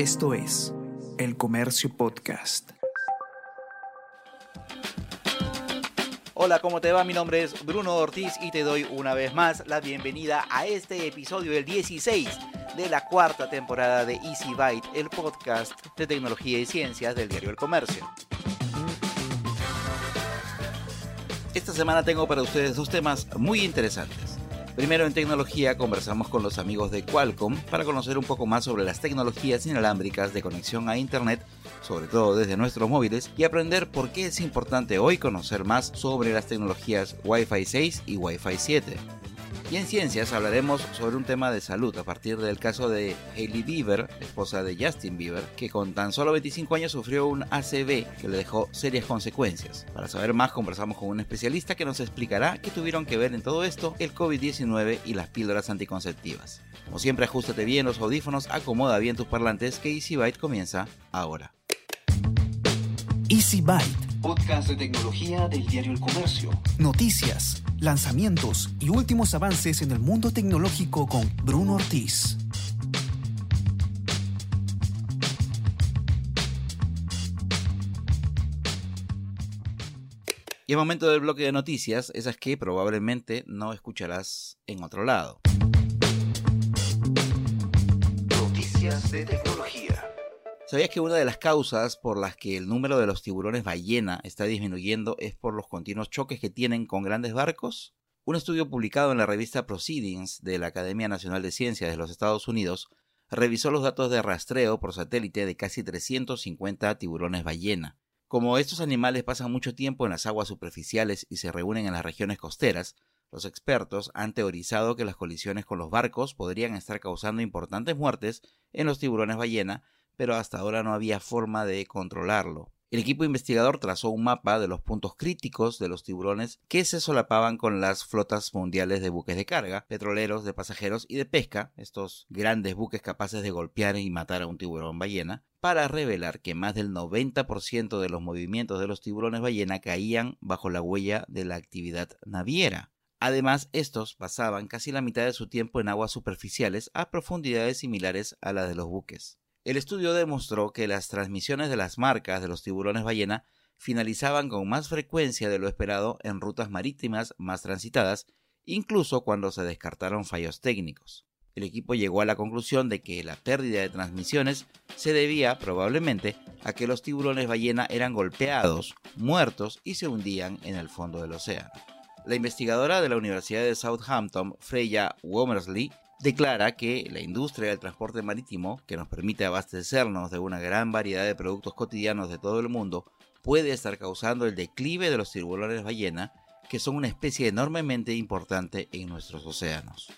Esto es El Comercio Podcast. Hola, ¿cómo te va? Mi nombre es Bruno Ortiz y te doy una vez más la bienvenida a este episodio del 16 de la cuarta temporada de Easy Byte, el podcast de tecnología y ciencias del diario El Comercio. Esta semana tengo para ustedes dos temas muy interesantes. Primero en tecnología conversamos con los amigos de Qualcomm para conocer un poco más sobre las tecnologías inalámbricas de conexión a Internet, sobre todo desde nuestros móviles, y aprender por qué es importante hoy conocer más sobre las tecnologías Wi-Fi 6 y Wi-Fi 7. Y en ciencias hablaremos sobre un tema de salud a partir del caso de Hailey Bieber, esposa de Justin Bieber, que con tan solo 25 años sufrió un ACV que le dejó serias consecuencias. Para saber más conversamos con un especialista que nos explicará qué tuvieron que ver en todo esto el COVID-19 y las píldoras anticonceptivas. Como siempre, ajustate bien los audífonos, acomoda bien tus parlantes que Easy Byte comienza ahora. Easy. Podcast de tecnología del diario El Comercio. Noticias, lanzamientos y últimos avances en el mundo tecnológico con Bruno Ortiz. Y el momento del bloque de noticias, esas que probablemente no escucharás en otro lado. Noticias de tecnología. ¿Sabías que una de las causas por las que el número de los tiburones ballena está disminuyendo es por los continuos choques que tienen con grandes barcos? Un estudio publicado en la revista Proceedings de la Academia Nacional de Ciencias de los Estados Unidos revisó los datos de rastreo por satélite de casi 350 tiburones ballena. Como estos animales pasan mucho tiempo en las aguas superficiales y se reúnen en las regiones costeras, los expertos han teorizado que las colisiones con los barcos podrían estar causando importantes muertes en los tiburones ballena, pero hasta ahora no había forma de controlarlo. El equipo investigador trazó un mapa de los puntos críticos de los tiburones que se solapaban con las flotas mundiales de buques de carga, petroleros, de pasajeros y de pesca, estos grandes buques capaces de golpear y matar a un tiburón ballena, para revelar que más del 90% de los movimientos de los tiburones ballena caían bajo la huella de la actividad naviera. Además, estos pasaban casi la mitad de su tiempo en aguas superficiales a profundidades similares a las de los buques. El estudio demostró que las transmisiones de las marcas de los tiburones ballena finalizaban con más frecuencia de lo esperado en rutas marítimas más transitadas, incluso cuando se descartaron fallos técnicos. El equipo llegó a la conclusión de que la pérdida de transmisiones se debía probablemente a que los tiburones ballena eran golpeados, muertos y se hundían en el fondo del océano. La investigadora de la Universidad de Southampton, Freya Womersley, declara que la industria del transporte marítimo, que nos permite abastecernos de una gran variedad de productos cotidianos de todo el mundo, puede estar causando el declive de los tiburones ballena, que son una especie enormemente importante en nuestros océanos.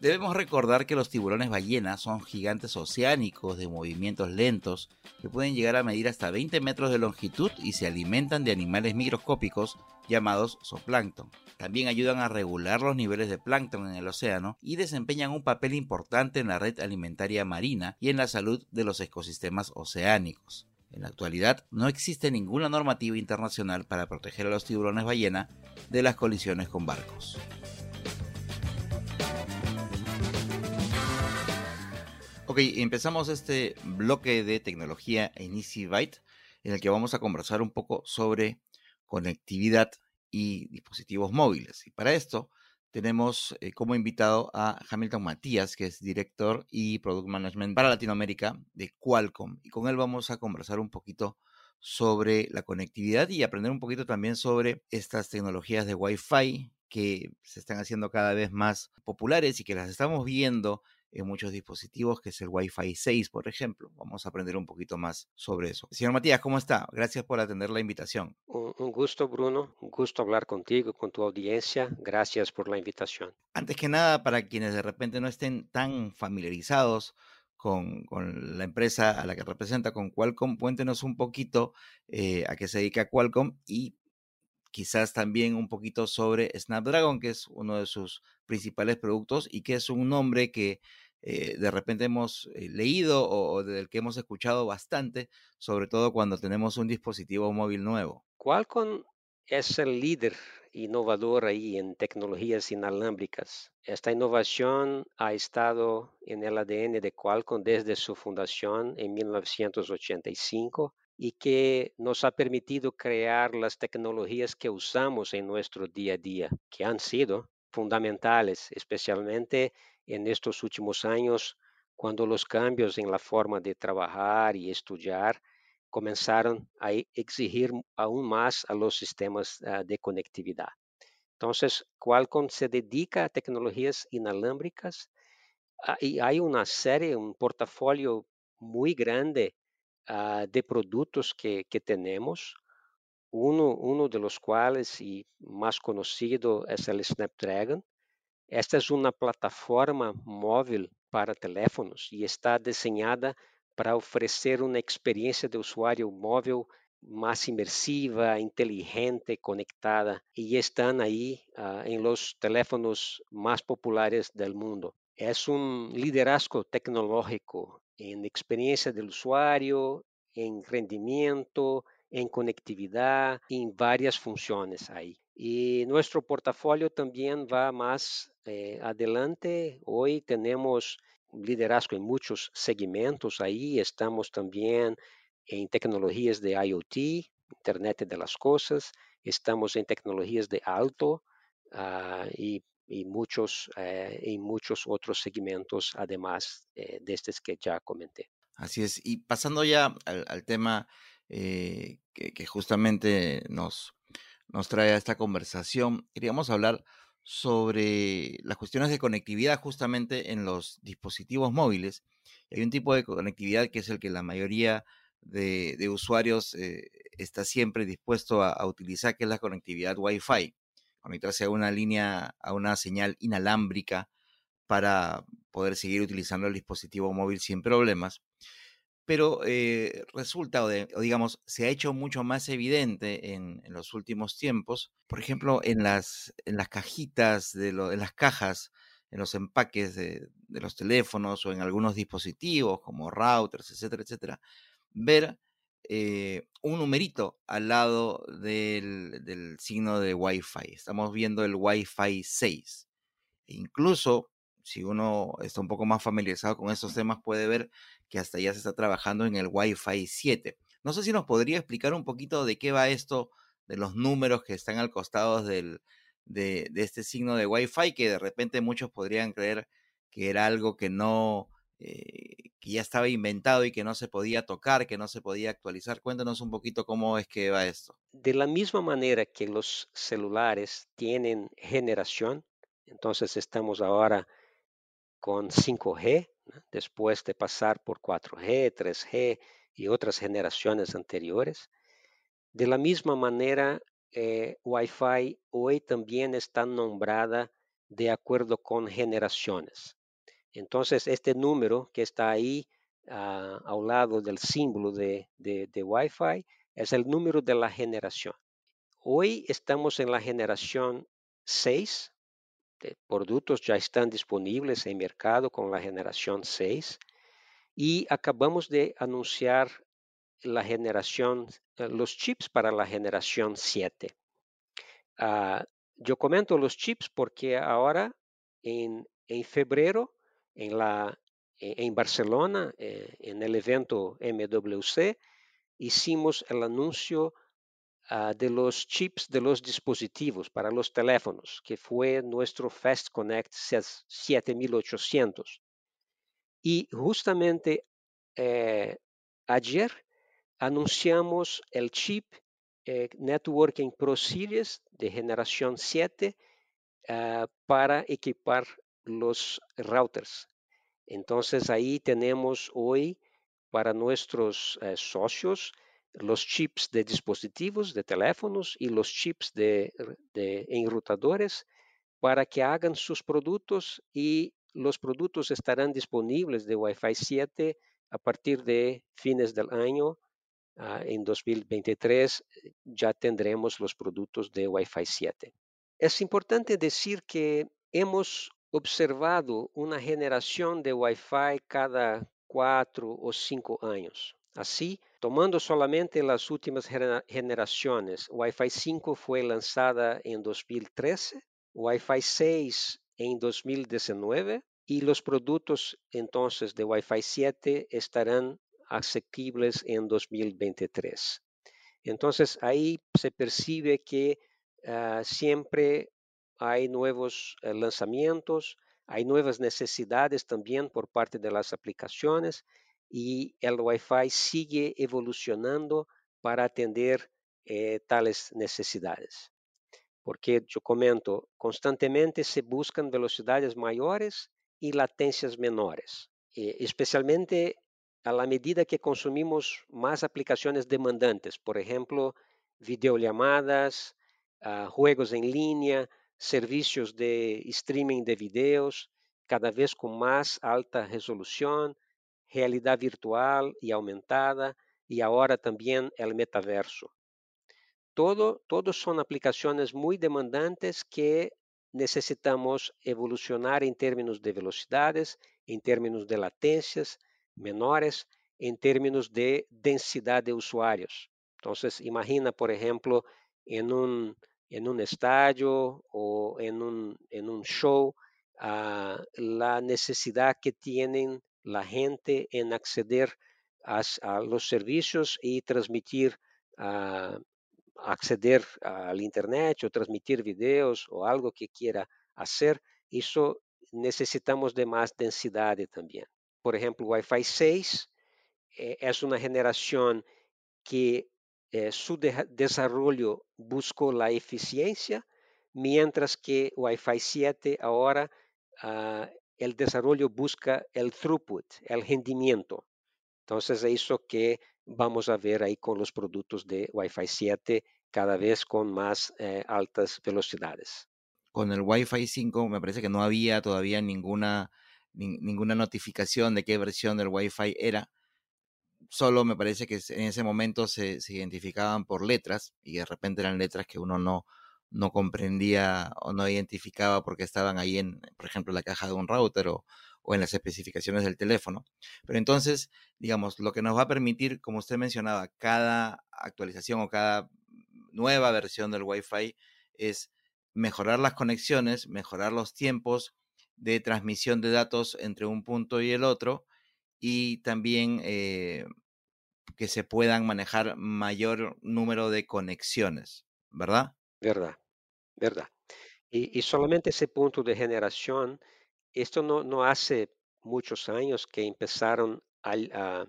Debemos recordar que los tiburones ballena son gigantes oceánicos de movimientos lentos que pueden llegar a medir hasta 20 metros de longitud y se alimentan de animales microscópicos llamados zooplancton. También ayudan a regular los niveles de plancton en el océano y desempeñan un papel importante en la red alimentaria marina y en la salud de los ecosistemas oceánicos. En la actualidad no existe ninguna normativa internacional para proteger a los tiburones ballena de las colisiones con barcos. Ok, empezamos este bloque de tecnología en Easy Byte, en el que vamos a conversar un poco sobre conectividad y dispositivos móviles. Y para esto tenemos eh, como invitado a Hamilton Matías, que es director y product management para Latinoamérica de Qualcomm. Y con él vamos a conversar un poquito sobre la conectividad y aprender un poquito también sobre estas tecnologías de Wi-Fi que se están haciendo cada vez más populares y que las estamos viendo en muchos dispositivos, que es el Wi-Fi 6, por ejemplo. Vamos a aprender un poquito más sobre eso. Señor Matías, ¿cómo está? Gracias por atender la invitación. Un, un gusto, Bruno. Un gusto hablar contigo, con tu audiencia. Gracias por la invitación. Antes que nada, para quienes de repente no estén tan familiarizados con, con, la empresa a la que representa, con Qualcomm. Cuéntenos un poquito eh, a qué se dedica Qualcomm y quizás también un poquito sobre Snapdragon, que es uno de sus principales productos y que es un nombre que eh, de repente hemos eh, leído o, o, del que hemos escuchado bastante, sobre todo cuando tenemos un dispositivo móvil nuevo. Qualcomm es el líder innovador ahí en tecnologías inalámbricas. Esta innovación ha estado en el ADN de Qualcomm desde su fundación en 1985 y que nos ha permitido crear las tecnologías que usamos en nuestro día a día, que han sido fundamentales, especialmente en estos últimos años, cuando los cambios en la forma de trabajar y estudiar comenzaron a exigir aún más a los sistemas uh, de conectividad. Entonces, Qualcomm se dedica a tecnologías inalámbricas uh, y hay una serie, un portafolio muy grande uh, de productos que, que tenemos. Uno, uno, de los cuales y más conocido es el Snapdragon. Esta es una plataforma móvil para teléfonos y está diseñada para oferecer uma experiência de usuário móvel mais imersiva, inteligente, conectada e estão aí uh, em los teléfonos mais populares do mundo. É um liderazgo tecnológico em experiência do usuário, em rendimento, em conectividade, em várias funções aí. E nosso portafolio também vai mais eh, adelante. Hoje temos liderazgo en muchos segmentos ahí. Estamos también en tecnologías de IoT, Internet de las Cosas. Estamos en tecnologías de alto uh, y, y, muchos, eh, muchos otros segmentos, además eh, de estos que ya comenté. Así es. Y pasando ya al, al tema eh, que, que, justamente nos, nos trae a esta conversación, queríamos hablar sobre las cuestiones de conectividad justamente en los dispositivos móviles. Hay un tipo de conectividad que es el que la mayoría de, usuarios eh, está siempre dispuesto a, a, utilizar, que es la conectividad Wi-Fi. Conectarse a una línea, a una señal inalámbrica para poder seguir utilizando el dispositivo móvil sin problemas pero eh, resulta, o, de, digamos, se ha hecho mucho más evidente en, los últimos tiempos, por ejemplo, en las, cajitas, de en las cajas, en los empaques de, los teléfonos o en algunos dispositivos como routers, etcétera, etcétera, ver eh, un numerito al lado del, signo de Wi-Fi. Estamos viendo el Wi-Fi 6. E incluso, si uno está un poco más familiarizado con estos temas, puede ver que hasta ya se está trabajando en el Wi-Fi 7. No sé si nos podría explicar un poquito de qué va esto de los números que están al costado del, de, este signo de Wi-Fi, que de repente muchos podrían creer que era algo que no, eh, que ya estaba inventado y que no se podía tocar, que no se podía actualizar. Cuéntanos un poquito cómo es que va esto. De la misma manera que los celulares tienen generación, entonces estamos ahora con 5G, después de pasar por 4G, 3G y otras generaciones anteriores. De la misma manera, eh, Wi-Fi hoy también está nombrada de acuerdo con generaciones. Entonces, este número que está ahí uh, al lado del símbolo de, de, de Wi-Fi es el número de la generación. Hoy estamos en la generación 6, de productos ya están disponibles en mercado con la generación 6 y acabamos de anunciar la generación, eh, los chips para la generación 7. Uh, yo comento los chips porque ahora en, en febrero en, la, en Barcelona, eh, en el evento MWC, hicimos el anuncio uh, de los chips de los dispositivos para los teléfonos, que fue nuestro Fast Connect 7800. Y justamente eh, ayer anunciamos el chip eh, Networking Pro Series de generación 7 uh, para equipar los routers. Entonces ahí tenemos hoy para nuestros eh, socios los chips de dispositivos, de teléfonos y los chips de, enrutadores para que hagan sus productos y los productos estarán disponibles de Wi-Fi 7 a partir de fines del año. Uh, en 2023 ya tendremos los productos de Wi-Fi 7. Es importante decir que hemos observado una generación de Wi-Fi cada cuatro o cinco años. Así, tomando solamente las últimas generaciones, Wi-Fi 5 fue lanzada en 2013, Wi-Fi 6 en 2019 y los productos entonces de Wi-Fi 7 estarán asequibles en 2023. Entonces ahí se percibe que ah, siempre hay nuevos eh, lanzamientos, hay nuevas necesidades también por parte de las aplicaciones y el Wi-Fi sigue evolucionando para atender eh, tales necesidades. Porque yo comento, constantemente se buscan velocidades mayores y latencias menores, eh, especialmente la medida que consumimos más aplicaciones demandantes, por ejemplo, videollamadas, uh, juegos en línea, servicios de streaming de videos, cada vez con más alta resolución, realidad virtual y aumentada, y ahora también el metaverso. Todo, todos son aplicaciones muy demandantes que necesitamos evolucionar en términos de velocidades, en términos de latencias, menores en términos de densidad de usuarios. Entonces, imagina, por ejemplo, en un, en un estadio o en un, en un show, uh, la necesidad que tienen la gente en acceder a, los servicios y transmitir, uh, acceder al Internet o transmitir videos o algo que quiera hacer, eso necesitamos de más densidad también. Por ejemplo, Wi-Fi 6 eh, es una generación que eh, su de desarrollo buscó la eficiencia, mientras que Wi-Fi 7 ahora uh, el desarrollo busca el throughput, el rendimiento. Entonces, eso que vamos a ver ahí con los productos de Wi-Fi 7 cada vez con más eh, altas velocidades. Con el Wi-Fi 5 me parece que no había todavía ninguna ninguna notificación de qué versión del Wi-Fi era. Solo me parece que en ese momento se, identificaban por letras y de repente eran letras que uno no, no comprendía o no identificaba porque estaban ahí en, por ejemplo, la caja de un router o, o en las especificaciones del teléfono. Pero entonces, digamos, lo que nos va a permitir, como usted mencionaba, cada actualización o cada nueva versión del Wi-Fi es mejorar las conexiones, mejorar los tiempos, de transmisión de datos entre un punto y el otro y también eh, que se puedan manejar mayor número de conexiones, ¿verdad? Verdad, verdad. Y, solamente ese punto de generación, esto no, no hace muchos años que empezaron a,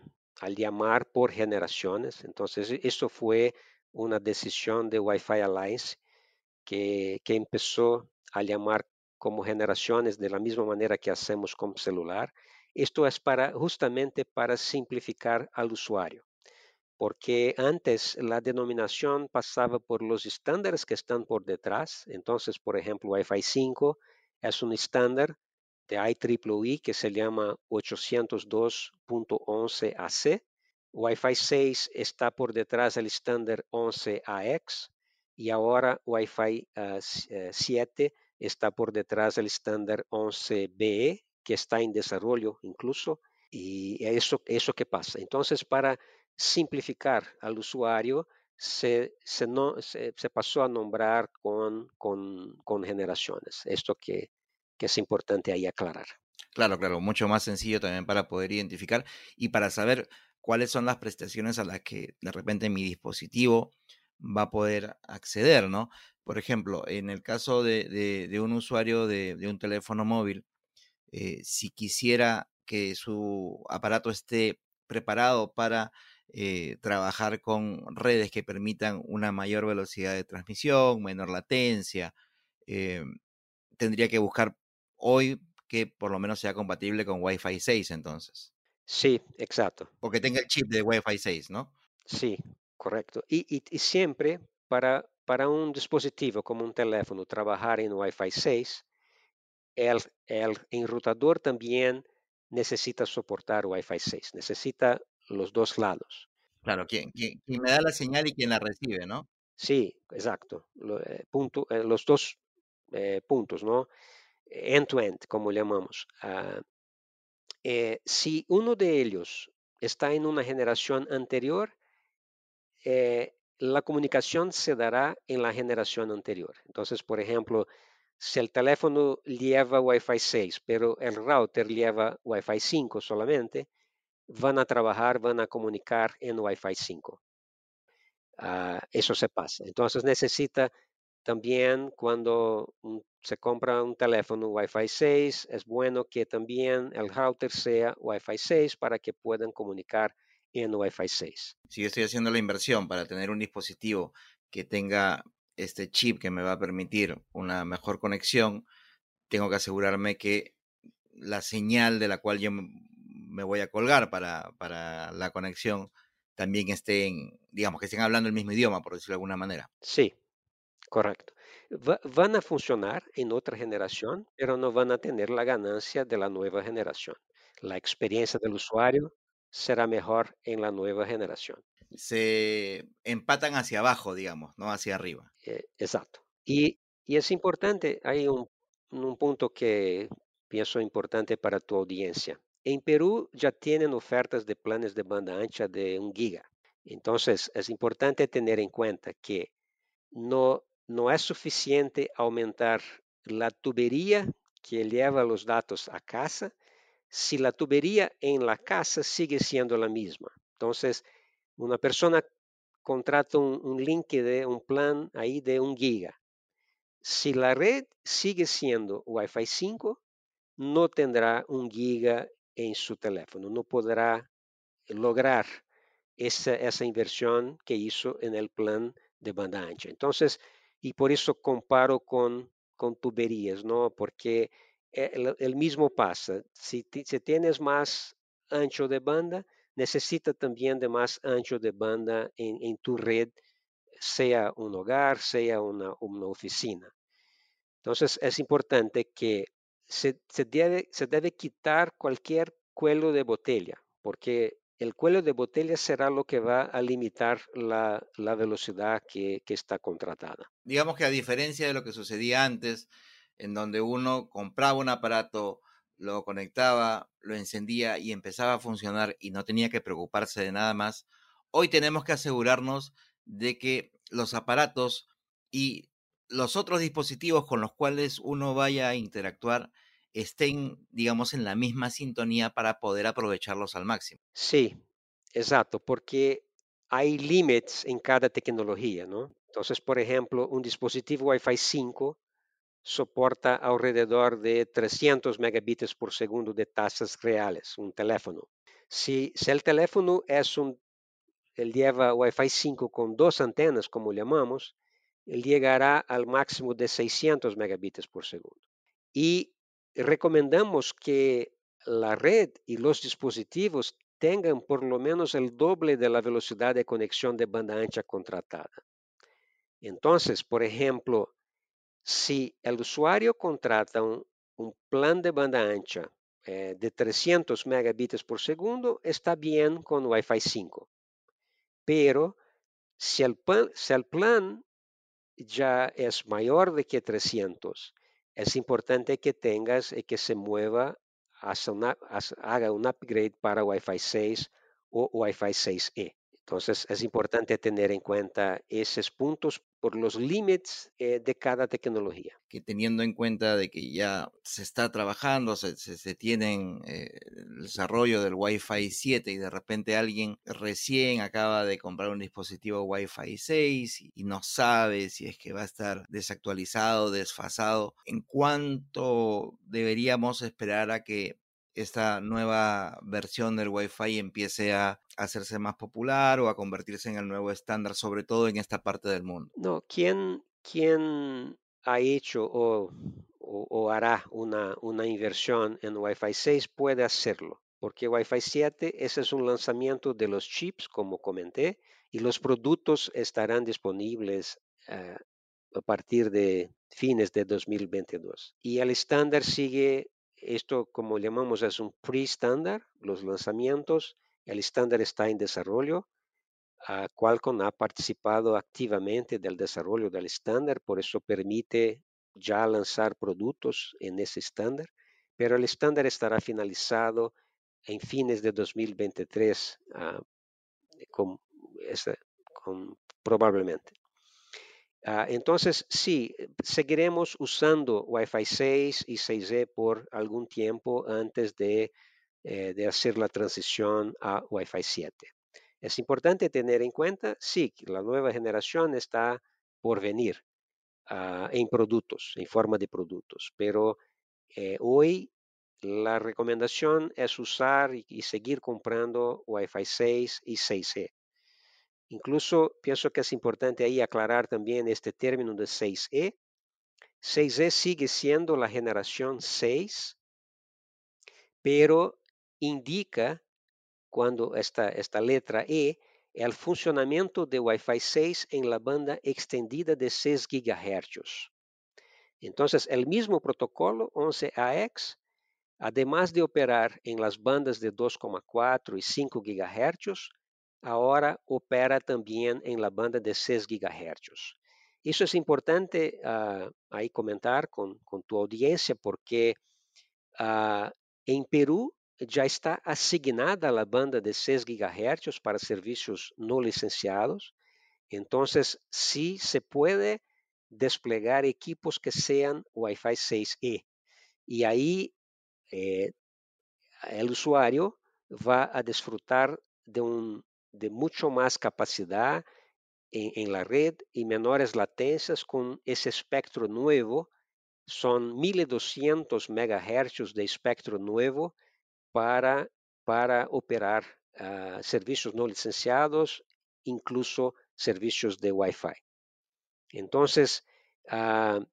llamar por generaciones, entonces eso fue una decisión de Wi-Fi Alliance que, que empezó a llamar como generaciones de la misma manera que hacemos con celular. Esto es para justamente para simplificar al usuario, porque antes la denominación pasaba por los estándares que están por detrás. Entonces, por ejemplo, Wi-Fi 5 es un estándar de IEEE que se llama 802.11ac. Wi-Fi 6 está por detrás del estándar 11ax y ahora Wi-Fi 7 está por detrás del estándar 11BE, que está en desarrollo incluso, y eso, eso que pasa. Entonces, para simplificar al usuario, se, se, no, se, pasó a nombrar con, con, con generaciones. Esto que, que es importante ahí aclarar. Claro, claro, mucho más sencillo también para poder identificar y para saber cuáles son las prestaciones a las que de repente mi dispositivo va a poder acceder, ¿no? Por ejemplo, en el caso de, un usuario de, un teléfono móvil, eh, si quisiera que su aparato esté preparado para eh, trabajar con redes que permitan una mayor velocidad de transmisión, menor latencia, eh, tendría que buscar hoy que por lo menos sea compatible con Wi-Fi 6 entonces. Sí, exacto. O que tenga el chip de Wi-Fi 6, ¿no? Sí, correcto. Y, siempre para, para un dispositivo como un teléfono trabajar en Wi-Fi 6, el, el enrutador también necesita soportar Wi-Fi 6, necesita los dos lados. Claro, quien, me da la señal y quien la recibe, ¿no? Sí, exacto. Eh, punto, eh, los dos eh, puntos, ¿no? End-to-end, como llamamos. Ah, si uno de ellos está en una generación anterior, la comunicación se dará en la generación anterior. Entonces, por ejemplo, si el teléfono lleva Wi-Fi 6, pero el router lleva Wi-Fi 5 solamente, van a trabajar, van a comunicar en Wi-Fi 5. Ah, eso se pasa. Entonces necesita también cuando se compra un teléfono Wi-Fi 6, es bueno que también el router sea Wi-Fi 6 para que puedan comunicar en Wi-Fi 6. Si yo estoy haciendo la inversión para tener un dispositivo que tenga este chip que me va a permitir una mejor conexión, tengo que asegurarme que la señal de la cual yo me voy a colgar para, para la conexión también estén, digamos, que estén hablando el mismo idioma, por decirlo de alguna manera. Sí, correcto. van a funcionar en otra generación, pero no van a tener la ganancia de la nueva generación. La experiencia del usuario será mejor en la nueva generación. Se empatan hacia abajo, digamos, no hacia arriba. Eh, exacto. Y, y, es importante, hay un, un punto que pienso importante para tu audiencia. En Perú ya tienen ofertas de planes de banda ancha de un giga. Entonces, es importante tener en cuenta que no, no es suficiente aumentar la tubería que lleva los datos a casa si la tubería en la casa sigue siendo la misma. Entonces, una persona contrata un, link de un plan ahí de un giga. Si la red sigue siendo Wi-Fi 5, no tendrá un giga en su teléfono, no podrá lograr esa, esa inversión que hizo en el plan de banda ancha. Entonces, y por eso comparo con, con tuberías, ¿no? Porque el, el mismo pasa. Si, si, tienes más ancho de banda, necesita también de más ancho de banda en, en tu red, sea un hogar, sea una, una, oficina. Entonces es importante que se, se, debe, se debe quitar cualquier cuello de botella, porque el cuello de botella será lo que va a limitar la, la velocidad que, que, está contratada. Digamos que a diferencia de lo que sucedía antes, en donde uno compraba un aparato, lo conectaba, lo encendía y empezaba a funcionar y no tenía que preocuparse de nada más. Hoy tenemos que asegurarnos de que los aparatos y los otros dispositivos con los cuales uno vaya a interactuar estén, digamos, en la misma sintonía para poder aprovecharlos al máximo. Sí, exacto, porque hay límites en cada tecnología, ¿no? Entonces, por ejemplo, un dispositivo Wi-Fi 5 soporta alrededor de 300 megabits por segundo de tasas reales, un teléfono. Si, si el teléfono es un, él lleva Wi-Fi 5 con dos antenas, como llamamos, llegará al máximo de 600 megabits por segundo. Y recomendamos que la red y los dispositivos tengan por lo menos el doble de la velocidad de conexión de banda ancha contratada. Entonces, por ejemplo, si el usuario contrata un, plan de banda ancha eh, de 300 megabits por segundo, está bien con Wi-Fi 5. Pero si el, si el plan ya es mayor de que 300, es importante que tengas y que se mueva, haga un upgrade para Wi-Fi 6 o Wi-Fi 6E. Entonces es importante tener en cuenta esos puntos por los límites eh, de cada tecnología. Que teniendo en cuenta de que ya se está trabajando, se, se, tienen eh, el desarrollo del Wi-Fi 7 y de repente alguien recién acaba de comprar un dispositivo Wi-Fi 6 y, y no sabe si es que va a estar desactualizado, desfasado, ¿en cuánto deberíamos esperar a que esta nueva versión del Wi-Fi empiece a hacerse más popular o a convertirse en el nuevo estándar, sobre todo en esta parte del mundo? No, ¿quién, quién ha hecho o, o, hará una, una inversión en Wi-Fi 6 puede hacerlo? Porque Wi-Fi 7 ese es un lanzamiento de los chips, como comenté, y los productos estarán disponibles uh, a partir de fines de 2022. Y el estándar sigue esto, como llamamos, es un pre-estándar, los lanzamientos. El estándar está en desarrollo. Qualcomm ha participado activamente del desarrollo del estándar, por eso permite ya lanzar productos en ese estándar, pero el estándar estará finalizado en fines de 2023, ah, probablemente. Ah, entonces, sí, seguiremos usando Wi-Fi 6 y 6E por algún tiempo antes de, eh, de hacer la transición a Wi-Fi 7. Es importante tener en cuenta, sí, que la nueva generación está por venir uh, en productos, en forma de productos, pero eh, hoy la recomendación es usar y, y seguir comprando Wi-Fi 6 y 6E. Incluso pienso que es importante ahí aclarar también este término de 6E. 6E sigue siendo la generación 6, pero indica cuando esta, esta letra E el funcionamiento de Wi-Fi 6 en la banda extendida de 6 GHz. Entonces, el mismo protocolo 11AX, además de operar en las bandas de 2,4 y 5 GHz, ahora opera también en la banda de 6 GHz. Eso es importante uh, comentar con, con, tu audiencia porque uh, en Perú ya está asignada la banda de 6 GHz para servicios no licenciados. Entonces, sí se puede desplegar equipos que sean Wi-Fi 6E. Y ahí eh, el usuario va a disfrutar de, un, de mucho más capacidad en, la red y menores latencias con ese espectro nuevo. Son 1200 MHz de espectro nuevo para, para operar uh, servicios no licenciados, incluso servicios de Wi-Fi. Entonces, uh,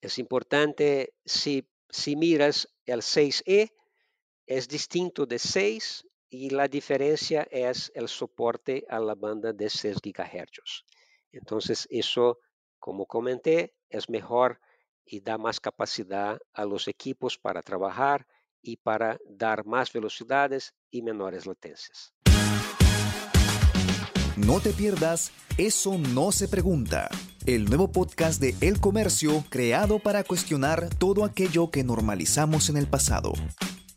es importante, si, si miras el 6E, es distinto de 6 y la diferencia es el soporte a la banda de 6 GHz. Entonces, eso, como comenté, es mejor y da más capacidad a los equipos para trabajar y para dar más velocidades y menores latencias. No te pierdas Eso no se pregunta, el nuevo podcast de El Comercio creado para cuestionar todo aquello que normalizamos en el pasado.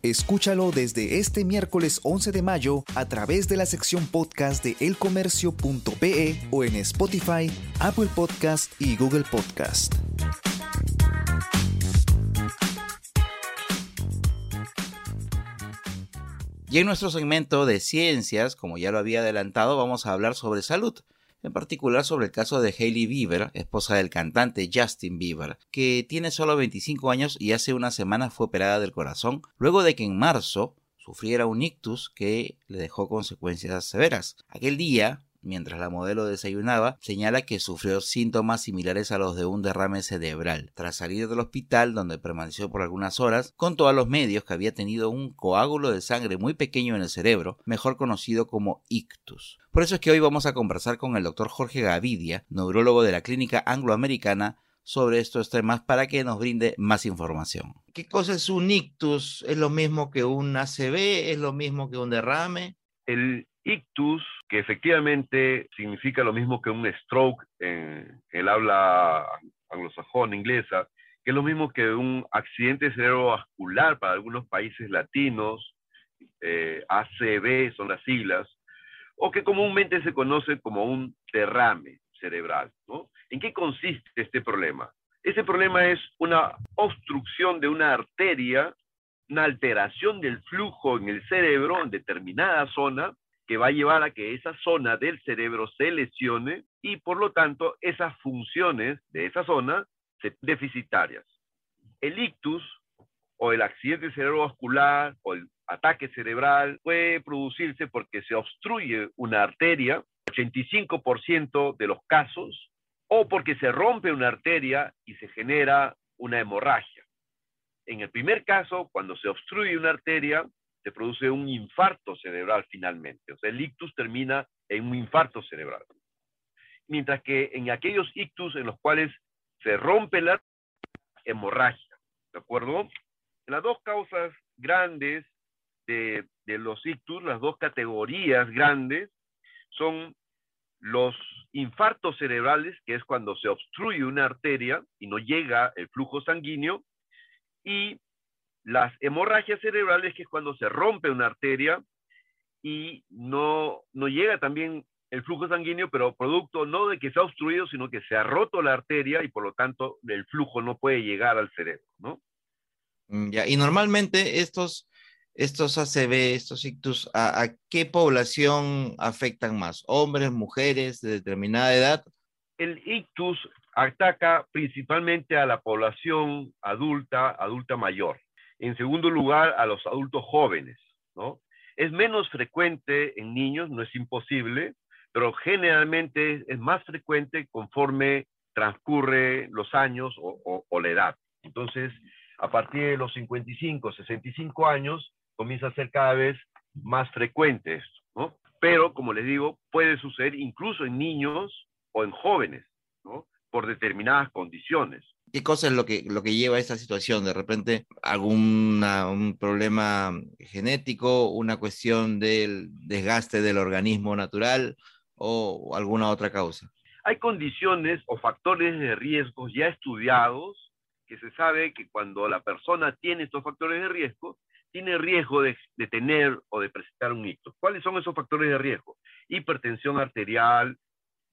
Escúchalo desde este miércoles 11 de mayo a través de la sección podcast de elcomercio.pe o en Spotify, Apple Podcast y Google Podcast. Y en nuestro segmento de ciencias, como ya lo había adelantado, vamos a hablar sobre salud, en particular sobre el caso de Hailey Bieber, esposa del cantante Justin Bieber, que tiene solo 25 años y hace una semana fue operada del corazón, luego de que en marzo sufriera un ictus que le dejó consecuencias severas. Aquel día, mientras la modelo desayunaba, señala que sufrió síntomas similares a los de un derrame cerebral. Tras salir del hospital, donde permaneció por algunas horas, contó a los medios que había tenido un coágulo de sangre muy pequeño en el cerebro, mejor conocido como ictus. Por eso es que hoy vamos a conversar con el doctor Jorge Gavidia, neurólogo de la Clínica Angloamericana, sobre estos temas para que nos brinde más información. ¿Qué cosa es un ictus? ¿Es lo mismo que un ACV? ¿Es lo mismo que un derrame? El ictus, que efectivamente significa lo mismo que un stroke en el habla anglosajón, inglesa, que es lo mismo que un accidente cerebrovascular para algunos países latinos, eh, ACV son las siglas, o que comúnmente se conoce como un derrame cerebral. ¿no? ¿En qué consiste este problema? Este problema es una obstrucción de una arteria, una alteración del flujo en el cerebro en determinada zona, que va a llevar a que esa zona del cerebro se lesione y por lo tanto esas funciones de esa zona se deficitarias. El ictus o el accidente cerebrovascular o el ataque cerebral puede producirse porque se obstruye una arteria, 85% de los casos, o porque se rompe una arteria y se genera una hemorragia. En el primer caso, cuando se obstruye una arteria, se produce un infarto cerebral finalmente. O sea, el ictus termina en un infarto cerebral. Mientras que en aquellos ictus en los cuales se rompe la hemorragia, ¿de acuerdo? Las dos causas grandes de, de los ictus, las dos categorías grandes, son los infartos cerebrales, que es cuando se obstruye una arteria y no llega el flujo sanguíneo, y las hemorragias cerebrales, que es cuando se rompe una arteria y no, no llega también el flujo sanguíneo, pero producto no de que se ha obstruido, sino que se ha roto la arteria y por lo tanto el flujo no puede llegar al cerebro, ¿no? Mm, Ya, y normalmente estos, estos ACV, estos ictus, ¿a, a qué población afectan más? ¿Hombres, mujeres de determinada edad? El ictus ataca principalmente a la población adulta, adulta mayor. En segundo lugar, a los adultos jóvenes, ¿no? Es menos frecuente en niños, no es imposible, pero generalmente es más frecuente conforme transcurre los años o, o- la edad. Entonces, a partir de los 55, 65 años, comienza a ser cada vez más frecuente esto, ¿no? Pero, como les digo, puede suceder incluso en niños o en jóvenes, ¿no? Por determinadas condiciones. ¿Qué cosa es lo que, lo que lleva a esta situación? De repente, alguna, un problema genético, una cuestión del desgaste del organismo natural o alguna otra causa. Hay condiciones o factores de riesgo ya estudiados que se sabe que cuando la persona tiene estos factores de riesgo, tiene riesgo de, de tener o de presentar un ictus. ¿Cuáles son esos factores de riesgo? Hipertensión arterial,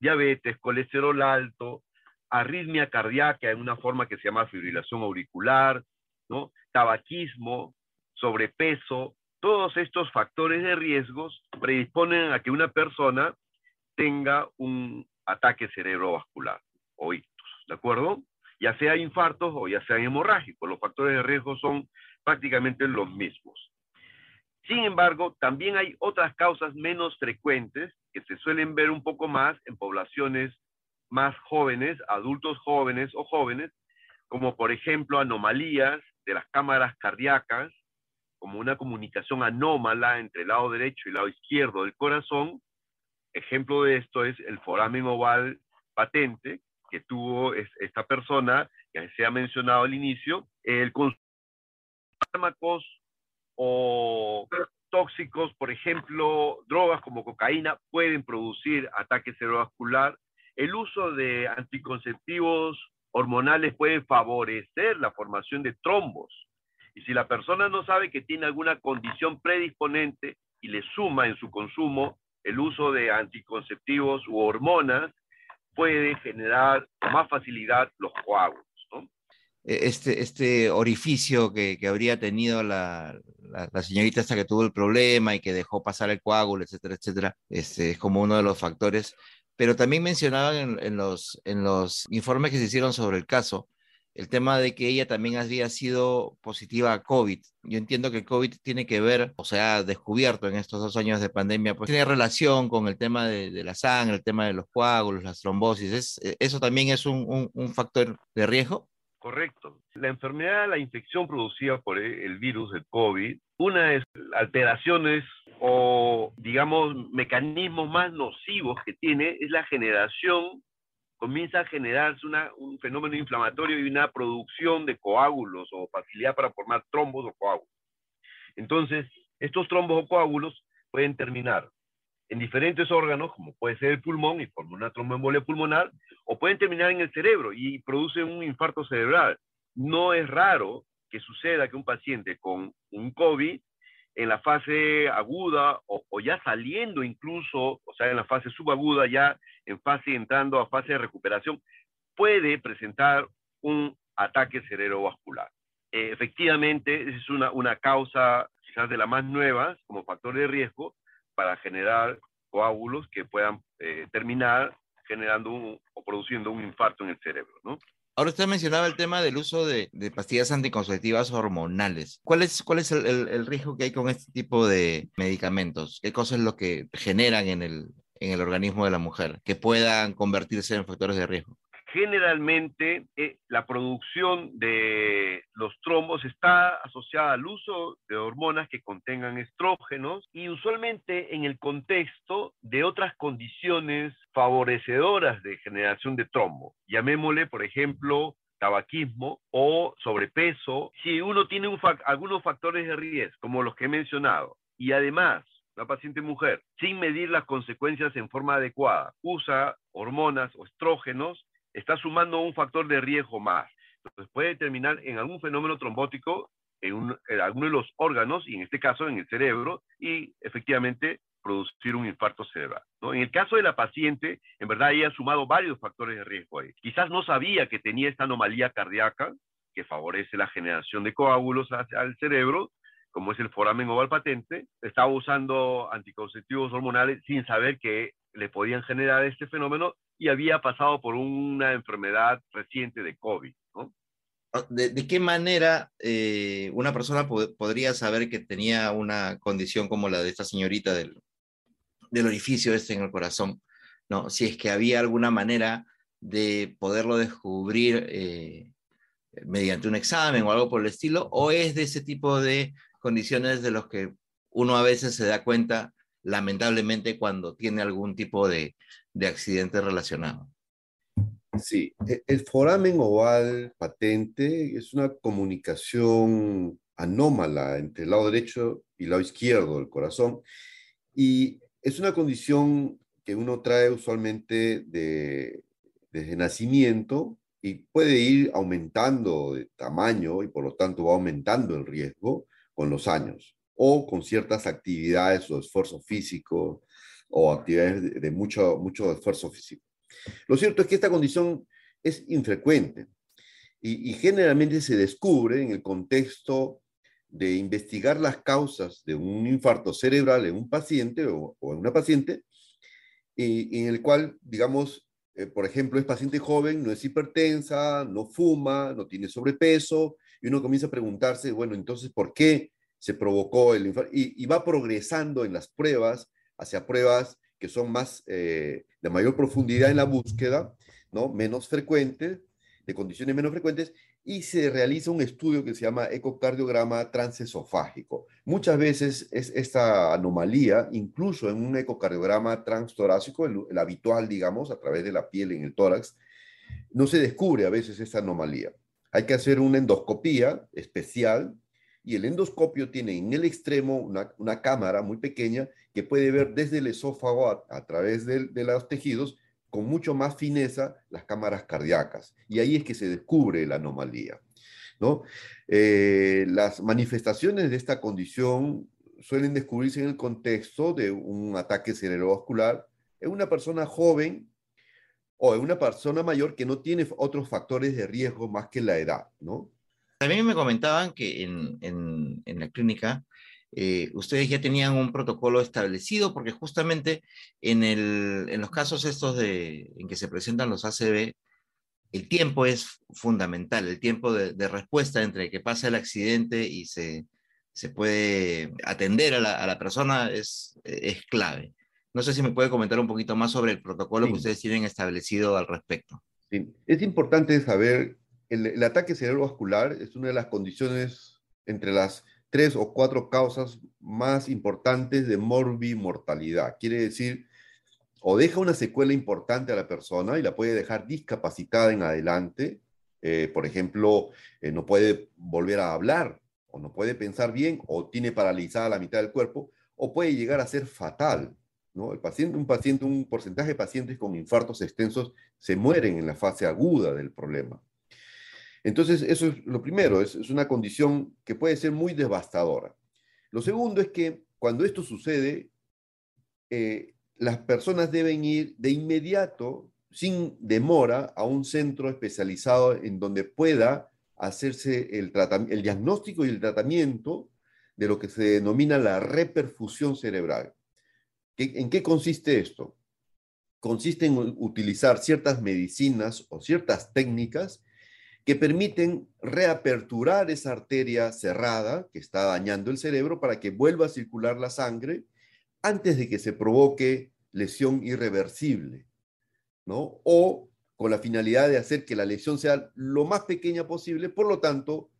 diabetes, colesterol alto, arritmia cardíaca en una forma que se llama fibrilación auricular, tabaquismo, sobrepeso, todos estos factores de riesgos predisponen a que una persona tenga un ataque cerebrovascular o ictus, ¿de acuerdo? Ya sea infartos o ya sean hemorrágicos, los factores de riesgo son prácticamente los mismos. Sin embargo, también hay otras causas menos frecuentes que se suelen ver un poco más en poblaciones más jóvenes, adultos jóvenes o jóvenes, como por ejemplo anomalías de las cámaras cardíacas, como una comunicación anómala entre el lado derecho y el lado izquierdo del corazón. Ejemplo de esto es el foramen oval patente que tuvo es- esta persona, que se ha mencionado al inicio, el consumo de fármacos o tóxicos, por ejemplo, drogas como cocaína, pueden producir ataque cerebrovascular. El uso de anticonceptivos hormonales puede favorecer la formación de trombos. Y si la persona no sabe que tiene alguna condición predisponente y le suma en su consumo el uso de anticonceptivos u hormonas, puede generar con más facilidad los coágulos. E- Este, este orificio que, que habría tenido la, la, la señorita hasta que tuvo el problema y que dejó pasar el coágulo, etcétera, etcétera, este, es como uno de los factores. Pero también mencionaban en, los, en los informes que se hicieron sobre el caso el tema de que ella también había sido positiva a COVID. Yo entiendo que COVID tiene que ver, o sea, descubierto en estos dos años de pandemia, pues tiene relación con el tema de, la sangre, el tema de los coágulos, las trombosis. ¿Es, ¿Eso también es un, un factor de riesgo? Correcto. La enfermedad, la infección producida por e- el virus del COVID, una es alteraciones o, digamos, mecanismos más nocivos que tiene es la generación, comienza a generarse una, un fenómeno inflamatorio y una producción de coágulos o facilidad para formar trombos o coágulos. Entonces, estos trombos o coágulos pueden terminar en diferentes órganos, como puede ser el pulmón y formar una tromboembolia pulmonar, o pueden terminar en el cerebro y producen un infarto cerebral. No es raro que suceda que un paciente con un COVID en la fase aguda o, ya saliendo incluso, o sea, en la fase subaguda, ya en fase entrando a fase de recuperación, puede presentar un ataque cerebrovascular. Eh, efectivamente, es una, una causa quizás de las más nuevas como factor de riesgo para generar coágulos que puedan eh, terminar generando o produciendo un infarto en el cerebro, ¿no? Ahora usted mencionaba el tema del uso de, pastillas anticonceptivas hormonales. ¿Cuál es, cuál es el, el, el, riesgo que hay con este tipo de medicamentos? ¿Qué cosas es lo que generan en el, en el organismo de la mujer que puedan convertirse en factores de riesgo? Generalmente eh, la producción de los trombos está asociada al uso de hormonas que contengan estrógenos y usualmente en el contexto de otras condiciones favorecedoras de generación de trombo. Llamémosle, por ejemplo, tabaquismo o sobrepeso, si uno tiene un fa algunos factores de riesgo, como los que he mencionado, y además una paciente mujer, sin medir las consecuencias en forma adecuada, usa hormonas o estrógenos, está sumando un factor de riesgo más. Entonces puede terminar en algún fenómeno trombótico en, alguno de los órganos, y en este caso en el cerebro, y efectivamente producir un infarto cerebral. ¿no? En el caso de la paciente, en verdad ella ha sumado varios factores de riesgo ahí. Quizás no sabía que tenía esta anomalía cardíaca que favorece la generación de coágulos el cerebro, como es el foramen oval patente, estaba usando anticonceptivos hormonales sin saber que le podían generar este fenómeno y había pasado por una enfermedad reciente de COVID. ¿no? Ah, ¿De, qué manera eh, una persona podría saber que tenía una condición como la de esta señorita del, del orificio este en el corazón? ¿no? Si es que había alguna manera de poderlo descubrir eh, mediante un examen o algo por el estilo, o es de ese tipo de condiciones de los que uno a veces se da cuenta, lamentablemente, cuando tiene algún tipo de, de accidente relacionado. Sí, e, el foramen oval patente es una comunicación anómala entre el lado derecho y el lado izquierdo del corazón y es una condición que uno trae usualmente de, desde nacimiento y puede ir aumentando de tamaño y por lo tanto va aumentando el riesgo con los años o con ciertas actividades o esfuerzo físico o actividades de, mucho, mucho esfuerzo físico. Lo cierto es que esta condición es infrecuente y, generalmente se descubre en el contexto de investigar las causas de un infarto cerebral en un paciente o, en una paciente, y, en el cual, digamos, eh, por ejemplo, es paciente joven, no es hipertensa, no fuma, no tiene sobrepeso, y uno comienza a preguntarse, bueno, entonces, ¿por qué se provocó el infarto? Y, va progresando en las pruebas hacia pruebas que son más eh, de mayor profundidad en la búsqueda, ¿no? menos frecuentes, de condiciones menos frecuentes, y se realiza un estudio que se llama ecocardiograma transesofágico. Muchas veces es esta anomalía, incluso en un ecocardiograma transtorácico, el, habitual, digamos, a través de la piel en el tórax, no se descubre a veces esta anomalía. Hay que hacer una endoscopía especial y el endoscopio tiene en el extremo una, cámara muy pequeña que puede ver desde el esófago a, través de, los tejidos con mucho más fineza las cámaras cardíacas. Y ahí es que se descubre la anomalía. ¿no? Eh, las manifestaciones de esta condición suelen descubrirse en el contexto de un ataque cerebrovascular en una persona joven o en una persona mayor que no tiene otros factores de riesgo más que la edad. ¿no? También me comentaban que en, en, en la clínica eh, ustedes ya tenían un protocolo establecido porque justamente en, el, en los casos estos de, en que se presentan los ACV, el tiempo es fundamental, el tiempo de, respuesta entre que pasa el accidente y se, se puede atender a la, a la, persona es, es clave. No sé si me puede comentar un poquito más sobre el protocolo que ustedes tienen establecido al respecto. Sí. Es importante saber, el, ataque cerebrovascular es una de las condiciones entre las tres o cuatro causas más importantes de morbimortalidad. Quiere decir, o deja una secuela importante a la persona y la puede dejar discapacitada en adelante. Eh, por ejemplo, eh, no puede volver a hablar, o no puede pensar bien, o tiene paralizada la mitad del cuerpo, o puede llegar a ser fatal. ¿no? Un paciente, un porcentaje de pacientes con infartos extensos se mueren en la fase aguda del problema. Entonces, eso es lo primero, es, una condición que puede ser muy devastadora. Lo segundo es que cuando esto sucede, eh, las personas deben ir de inmediato, sin demora, a un centro especializado en donde pueda hacerse el, el diagnóstico y el tratamiento de lo que se denomina la reperfusión cerebral. ¿En qué consiste esto? Consiste en utilizar ciertas medicinas o ciertas técnicas que permiten reaperturar esa arteria cerrada que está dañando el cerebro para que vuelva a circular la sangre antes de que se provoque lesión irreversible, ¿no? O con la finalidad de hacer que la lesión sea lo más pequeña posible, por lo tanto,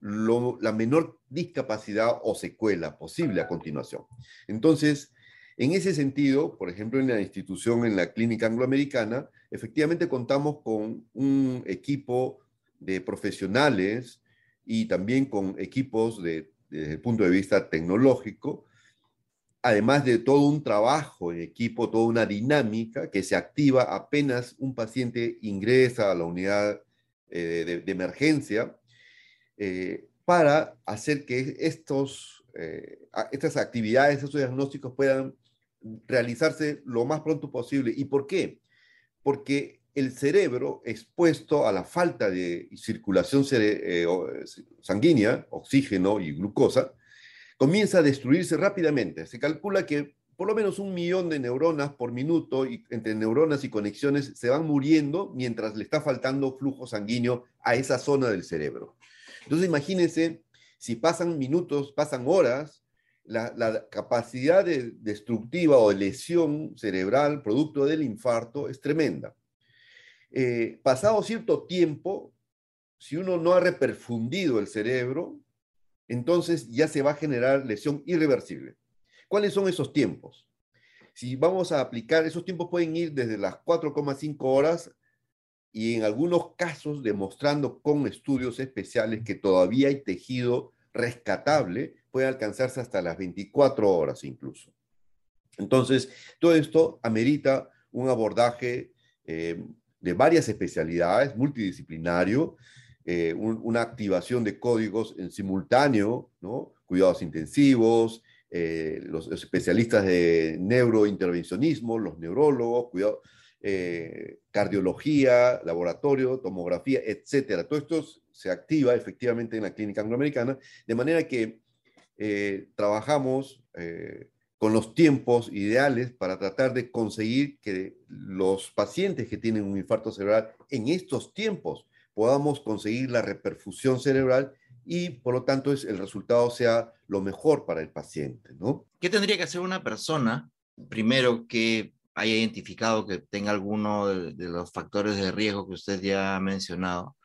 la menor discapacidad o secuela posible a continuación. Entonces, en ese sentido, por ejemplo, en la institución, en la clínica angloamericana, efectivamente contamos con un equipo de profesionales y también con equipos de, desde el punto de vista tecnológico, además de todo un trabajo en equipo, toda una dinámica que se activa apenas un paciente ingresa a la unidad eh, de, emergencia. Eh, para hacer que estos, eh, estas actividades, estos diagnósticos puedan realizarse lo más pronto posible. ¿Y por qué? Porque el cerebro expuesto a la falta de circulación eh, sanguínea, oxígeno y glucosa, comienza a destruirse rápidamente. Se calcula que por lo menos un millón de neuronas por minuto, y entre neuronas y conexiones, se van muriendo mientras le está faltando flujo sanguíneo a esa zona del cerebro. Entonces imagínense, si pasan minutos, pasan horas, la, capacidad destructiva o de lesión cerebral producto del infarto es tremenda. Eh, pasado cierto tiempo, si uno no ha reperfundido el cerebro, entonces ya se va a generar lesión irreversible. ¿Cuáles son esos tiempos? Si vamos a aplicar, esos tiempos pueden ir desde las 4,5 horas y en algunos casos demostrando con estudios especiales que todavía hay tejido rescatable, puede alcanzarse hasta las 24 horas incluso. Entonces, todo esto amerita un abordaje eh, de varias especialidades, multidisciplinario, eh, una activación de códigos en simultáneo, ¿no? cuidados intensivos, eh, los, especialistas de neurointervencionismo, los neurólogos, cuidado, eh, cardiología, laboratorio, tomografía, etcétera. Todo esto se activa efectivamente en la clínica angloamericana, de manera que trabajamos con los tiempos ideales para tratar de conseguir que los pacientes que tienen un infarto cerebral en estos tiempos podamos conseguir la reperfusión cerebral y por lo tanto el resultado sea lo mejor para el paciente, ¿no? ¿Qué tendría que hacer una persona, primero, que haya identificado que tenga alguno de, los factores de riesgo que usted ya ha mencionado,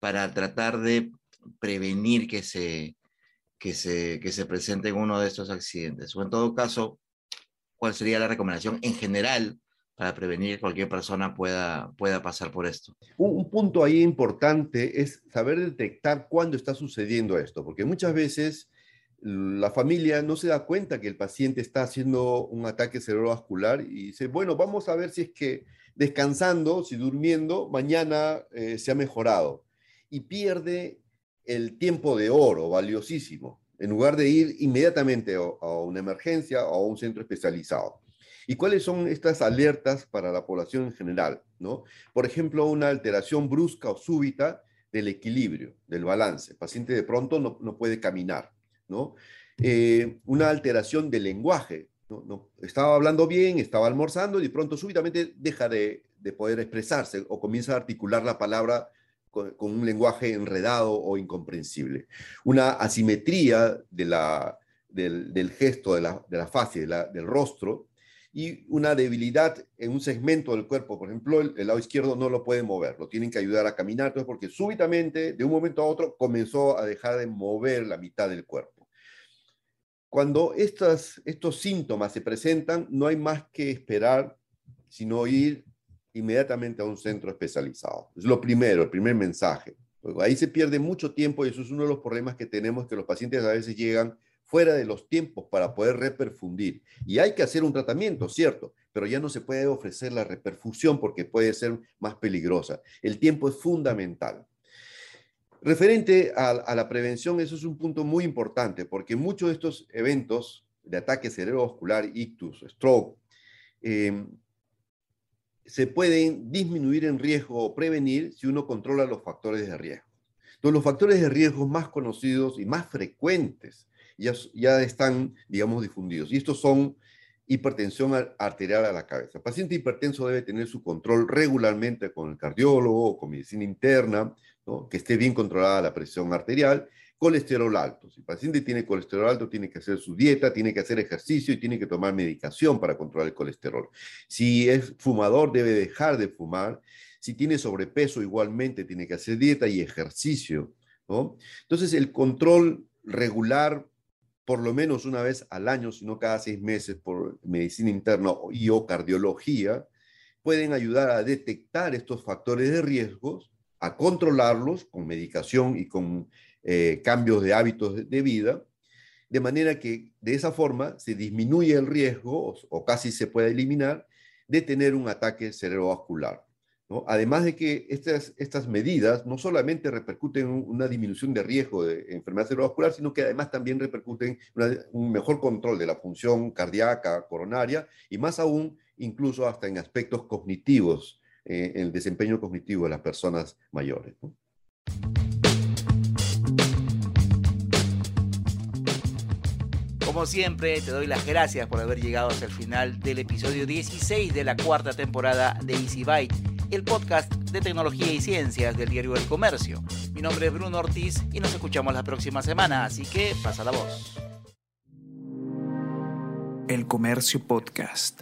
para tratar de prevenir que se, que se, que se presente uno de estos accidentes? O en todo caso, ¿cuál sería la recomendación en general para prevenir que cualquier persona pueda, pueda pasar por esto. Un, punto ahí importante es saber detectar cuándo está sucediendo esto, porque muchas veces la familia no se da cuenta que el paciente está haciendo un ataque cerebrovascular y dice, bueno, vamos a ver si es que descansando, si durmiendo, mañana eh, se ha mejorado. Y pierde el tiempo de oro, valiosísimo, en lugar de ir inmediatamente a una emergencia o a un centro especializado. ¿Y cuáles son estas alertas para la población en general? ¿no? Por ejemplo, una alteración brusca o súbita del equilibrio, del balance. El paciente de pronto no, puede caminar. ¿no? Eh, una alteración del lenguaje. ¿no? estaba hablando bien, estaba almorzando y de pronto súbitamente deja de, poder expresarse o comienza a articular la palabra con, un lenguaje enredado o incomprensible. Una asimetría del, gesto, de la, de fase, del rostro, y una debilidad en un segmento del cuerpo. Por ejemplo, el, lado izquierdo no lo puede mover, lo tienen que ayudar a caminar, entonces, porque súbitamente, de un momento a otro, comenzó a dejar de mover la mitad del cuerpo. Cuando estos síntomas se presentan, no hay más que esperar, sino ir inmediatamente a un centro especializado. Es lo primero, el primer mensaje. ahí se pierde mucho tiempo y eso es uno de los problemas que tenemos, que los pacientes a veces llegan fuera de los tiempos para poder reperfundir. Y hay que hacer un tratamiento, cierto, pero ya no se puede ofrecer la reperfusión porque puede ser más peligrosa. El tiempo es fundamental. Referente a, la prevención, eso es un punto muy importante porque muchos de estos eventos de ataque cerebrovascular, ictus, stroke, em, se pueden disminuir en riesgo o prevenir si uno controla los factores de riesgo. Los factores de riesgo más conocidos y más frecuentes ya, están, digamos, difundidos. Y estos son hipertensión arterial a la cabeza. El paciente hipertenso debe tener su control regularmente con el cardiólogo o con medicina interna, que esté bien controlada la presión arterial, colesterol alto. Si el paciente tiene colesterol alto, tiene que hacer su dieta, tiene que hacer ejercicio y tiene que tomar medicación para controlar el colesterol. Si es fumador, debe dejar de fumar. Si tiene sobrepeso, igualmente tiene que hacer dieta y ejercicio. Entonces, el control regular por lo menos una vez al año, si no cada seis meses, por medicina interna y o cardiología, pueden ayudar a detectar estos factores de riesgos, a controlarlos con medicación y con eh, cambios de hábitos de, vida, de manera que de esa forma se disminuye el riesgo, o, casi se puede eliminar, de tener un ataque cerebrovascular. Además de que estas, estas medidas no solamente repercuten en una disminución de riesgo de enfermedad cerebrovascular, sino que además también repercuten en un mejor control de la función cardíaca, coronaria y más aún incluso hasta en aspectos cognitivos, eh, en el desempeño cognitivo de las personas mayores. Como siempre, te doy las gracias por haber llegado hasta el final del episodio 16 de la cuarta temporada de Easy Byte, el podcast de tecnología y ciencias del diario El Comercio. Mi nombre es Bruno Ortiz y nos escuchamos la próxima semana, así que pasa la voz. El Comercio Podcast.